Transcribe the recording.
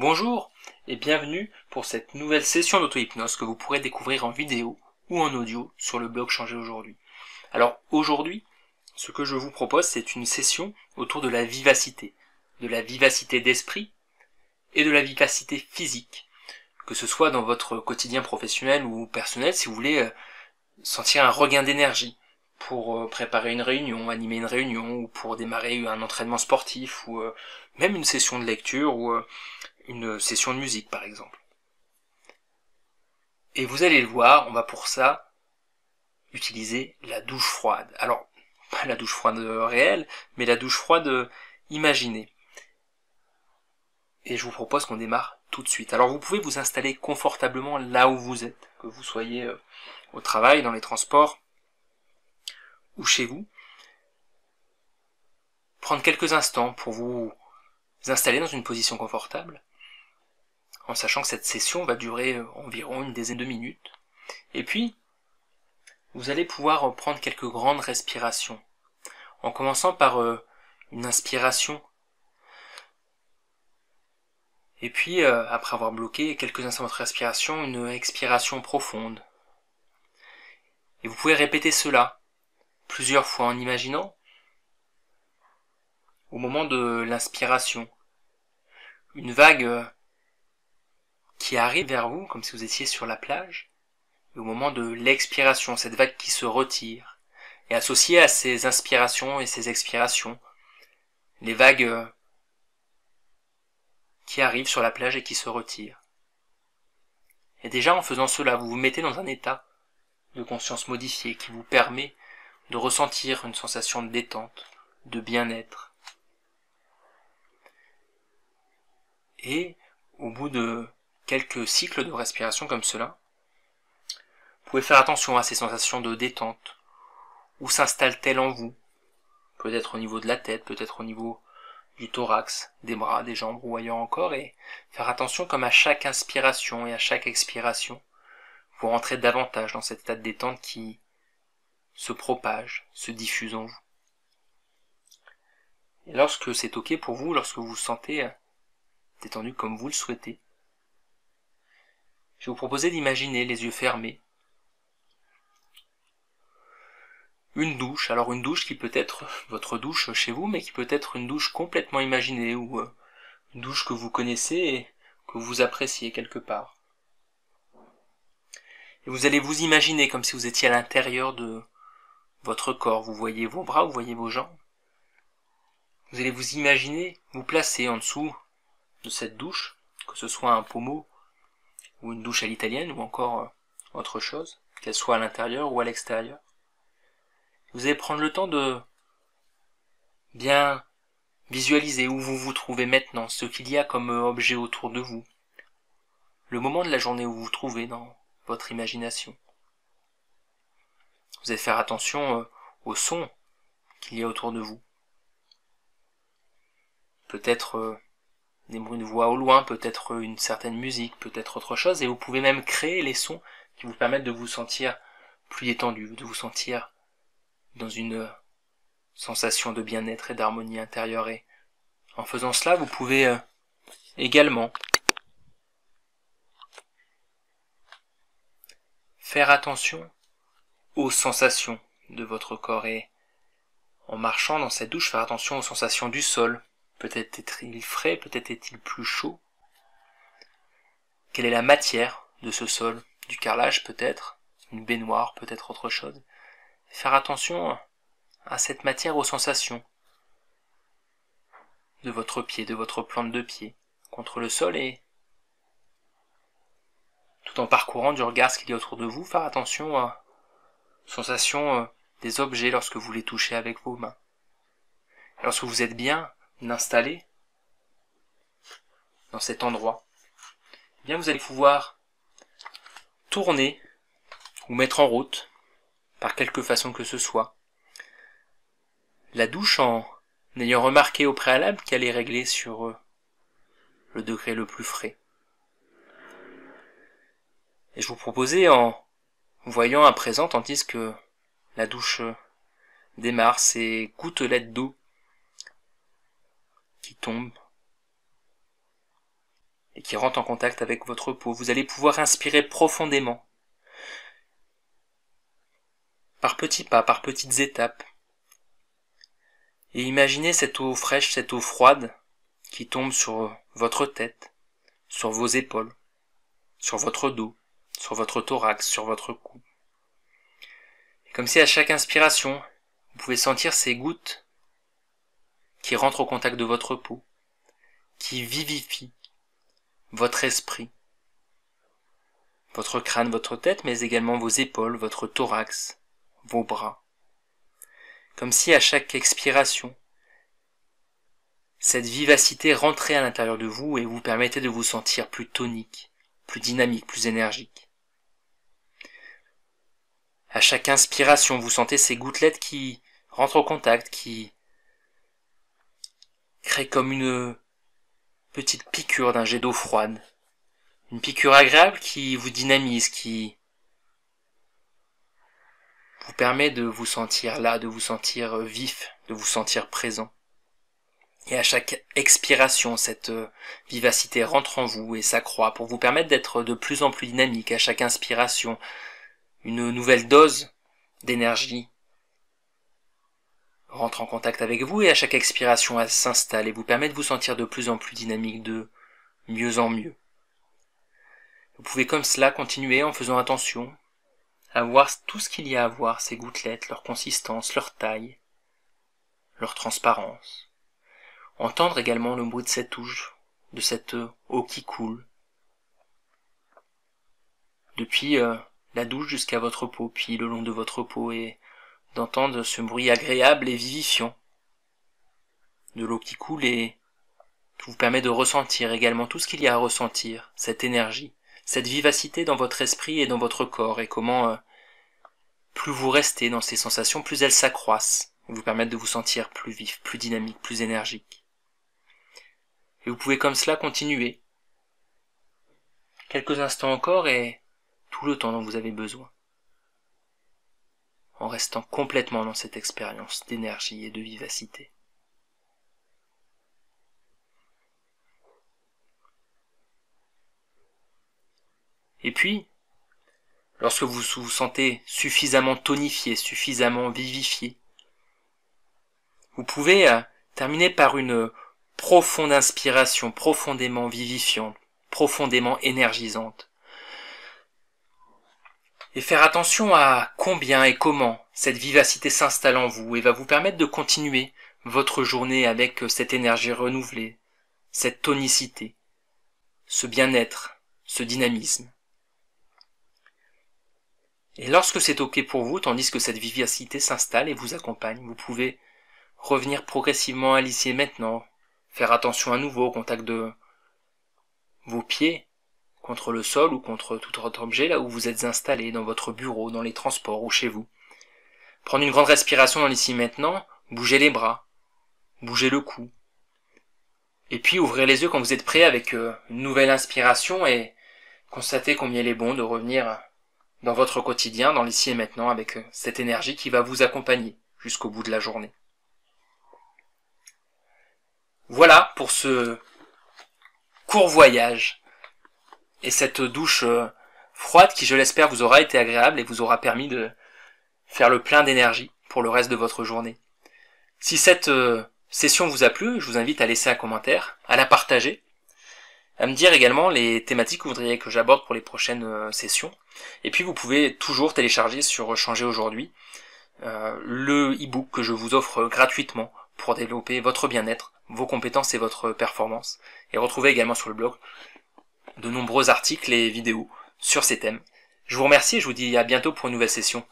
Bonjour et bienvenue pour cette nouvelle session d'auto-hypnose que vous pourrez découvrir en vidéo ou en audio sur le blog Changer aujourd'hui. Alors aujourd'hui, ce que je vous propose, c'est une session autour de la vivacité, de la vivacité d'esprit et de la vivacité physique, que ce soit dans votre quotidien professionnel ou personnel, si vous voulez euh, sentir un regain d'énergie pour euh, préparer une réunion, animer une réunion, ou pour démarrer un entraînement sportif, ou euh, même une session de lecture, ou une session de musique par exemple. Et vous allez le voir, on va pour ça utiliser la douche froide. Alors, pas la douche froide réelle, mais la douche froide imaginée. Et je vous propose qu'on démarre tout de suite. Alors vous pouvez vous installer confortablement là où vous êtes, que vous soyez euh, au travail, dans les transports ou chez vous. Prendre quelques instants pour vous installer dans une position confortable en sachant que cette session va durer euh, environ une dizaine de minutes. Et puis, vous allez pouvoir prendre quelques grandes respirations, en commençant par euh, une inspiration, et puis, euh, après avoir bloqué quelques instants votre respiration, une expiration profonde. Et vous pouvez répéter cela plusieurs fois en imaginant, au moment de l'inspiration, une vague qui arrive vers vous comme si vous étiez sur la plage, et au moment de l'expiration, cette vague qui se retire, et associée à ces inspirations et ces expirations, les vagues euh, qui arrivent sur la plage et qui se retirent. Et déjà en faisant cela, vous vous mettez dans un état de conscience modifié qui vous permet de ressentir une sensation de détente, de bien-être. Et au bout de quelques cycles de respiration comme cela. Vous pouvez faire attention à ces sensations de détente. Où s'installe-t-elle en vous? Peut-être au niveau de la tête, peut-être au niveau du thorax, des bras, des jambes ou ailleurs encore, et faire attention comme à chaque inspiration et à chaque expiration, vous rentrez davantage dans cet état de détente qui se propage, se diffuse en vous. Et lorsque c'est ok pour vous, lorsque vous vous sentez détendu comme vous le souhaitez, je vais vous proposer d'imaginer les yeux fermés. Une douche, alors une douche qui peut être votre douche chez vous, mais qui peut être une douche complètement imaginée ou euh, une douche que vous connaissez et que vous appréciez quelque part. Et vous allez vous imaginer comme si vous étiez à l'intérieur de votre corps. Vous voyez vos bras, vous voyez vos jambes. Vous allez vous imaginer vous placer en dessous de cette douche, que ce soit un pommeau ou une douche à l'italienne, ou encore euh, autre chose, qu'elle soit à l'intérieur ou à l'extérieur. Vous allez prendre le temps de bien visualiser où vous vous trouvez maintenant, ce qu'il y a comme euh, objet autour de vous, le moment de la journée où vous vous trouvez dans votre imagination. Vous allez faire attention euh, au son qu'il y a autour de vous. Peut-être de voix au loin, peut-être une certaine musique, peut-être autre chose, et vous pouvez même créer les sons qui vous permettent de vous sentir plus détendu, de vous sentir dans une sensation de bien-être et d'harmonie intérieure. Et en faisant cela, vous pouvez euh, également faire attention aux sensations de votre corps et en marchant dans cette douche, faire attention aux sensations du sol, Peut-être est-il frais, peut-être est-il plus chaud. Quelle est la matière de ce sol? Du carrelage peut-être? Une baignoire peut-être autre chose? Faire attention à cette matière aux sensations de votre pied, de votre plante de pied contre le sol et tout en parcourant du regard ce qu'il y a autour de vous, faire attention aux sensations euh, des objets lorsque vous les touchez avec vos mains. Lorsque vous êtes bien l'installer dans cet endroit, eh bien vous allez pouvoir tourner ou mettre en route, par quelque façon que ce soit, la douche en ayant remarqué au préalable qu'elle est réglée sur euh, le degré le plus frais. Et je vous proposais en voyant à présent, tandis que la douche démarre, ces gouttelettes d'eau qui tombe et qui rentre en contact avec votre peau. Vous allez pouvoir inspirer profondément, par petits pas, par petites étapes. Et imaginez cette eau fraîche, cette eau froide qui tombe sur votre tête, sur vos épaules, sur votre dos, sur votre thorax, sur votre cou. Comme si à chaque inspiration, vous pouvez sentir ces gouttes qui rentrent au contact de votre peau, qui vivifient votre esprit, votre crâne, votre tête, mais également vos épaules, votre thorax, vos bras. Comme si à chaque expiration, cette vivacité rentrait à l'intérieur de vous et vous permettait de vous sentir plus tonique, plus dynamique, plus énergique. À chaque inspiration, vous sentez ces gouttelettes qui rentrent au contact, qui créent comme une petite piqûre d'un jet d'eau froide. Une piqûre agréable qui vous dynamise, qui vous permet de vous sentir là, de vous sentir vif, de vous sentir présent. Et à chaque expiration, cette euh, vivacité rentre en vous et s'accroît pour vous permettre d'être de plus en plus dynamique. À chaque inspiration, une nouvelle dose d'énergie rentre en contact avec vous et à chaque expiration, elle s'installe et vous permet de vous sentir de plus en plus dynamique, de mieux en mieux. Vous pouvez comme cela continuer en faisant attention à voir tout ce qu'il y a à voir, ces gouttelettes, leur consistance, leur taille, leur transparence. Entendre également le bruit de cette touche, de cette eau qui coule. Depuis euh, la douche jusqu'à votre peau, puis le long de votre peau, et d'entendre ce bruit agréable et vivifiant de l'eau qui coule et qui vous permet de ressentir également tout ce qu'il y a à ressentir, cette énergie, cette vivacité dans votre esprit et dans votre corps, et comment euh, plus vous restez dans ces sensations, plus elles s'accroissent, et vous permettent de vous sentir plus vif, plus dynamique, plus énergique. Et vous pouvez comme cela continuer, quelques instants encore, et tout le temps dont vous avez besoin en restant complètement dans cette expérience d'énergie et de vivacité. Et puis, lorsque vous vous sentez suffisamment tonifié, suffisamment vivifié, vous pouvez euh, terminer par une profonde inspiration, profondément vivifiante, profondément énergisante et faire attention à combien et comment cette vivacité s'installe en vous et va vous permettre de continuer votre journée avec cette énergie renouvelée, cette tonicité, ce bien-être, ce dynamisme. Et lorsque c'est ok pour vous, tandis que cette vivacité s'installe et vous accompagne, vous pouvez revenir progressivement à l'ici maintenant, faire attention à nouveau au contact de vos pieds, contre le sol ou contre tout autre objet là où vous êtes installé, dans votre bureau, dans les transports ou chez vous. Prendre une grande respiration dans l'ici maintenant, bougez les bras, bougez le cou. Et puis ouvrez les yeux quand vous êtes prêt avec euh, une nouvelle inspiration et constatez combien il est bon de revenir dans votre quotidien, dans l'ici et maintenant, avec euh, cette énergie qui va vous accompagner jusqu'au bout de la journée. Voilà pour ce court voyage et cette douche euh, froide qui, je l'espère, vous aura été agréable et vous aura permis de faire le plein d'énergie pour le reste de votre journée. Si cette euh, session vous a plu, je vous invite à laisser un commentaire, à la partager, à me dire également les thématiques que vous voudriez que j'aborde pour les prochaines euh, sessions. Et puis vous pouvez toujours télécharger sur Changer aujourd'hui le e-book que je vous offre gratuitement pour développer votre bien-être, vos compétences et votre performance. Et retrouver également sur le blog de nombreux articles et vidéos sur ces thèmes. Je vous remercie et je vous dis à bientôt pour une nouvelle session.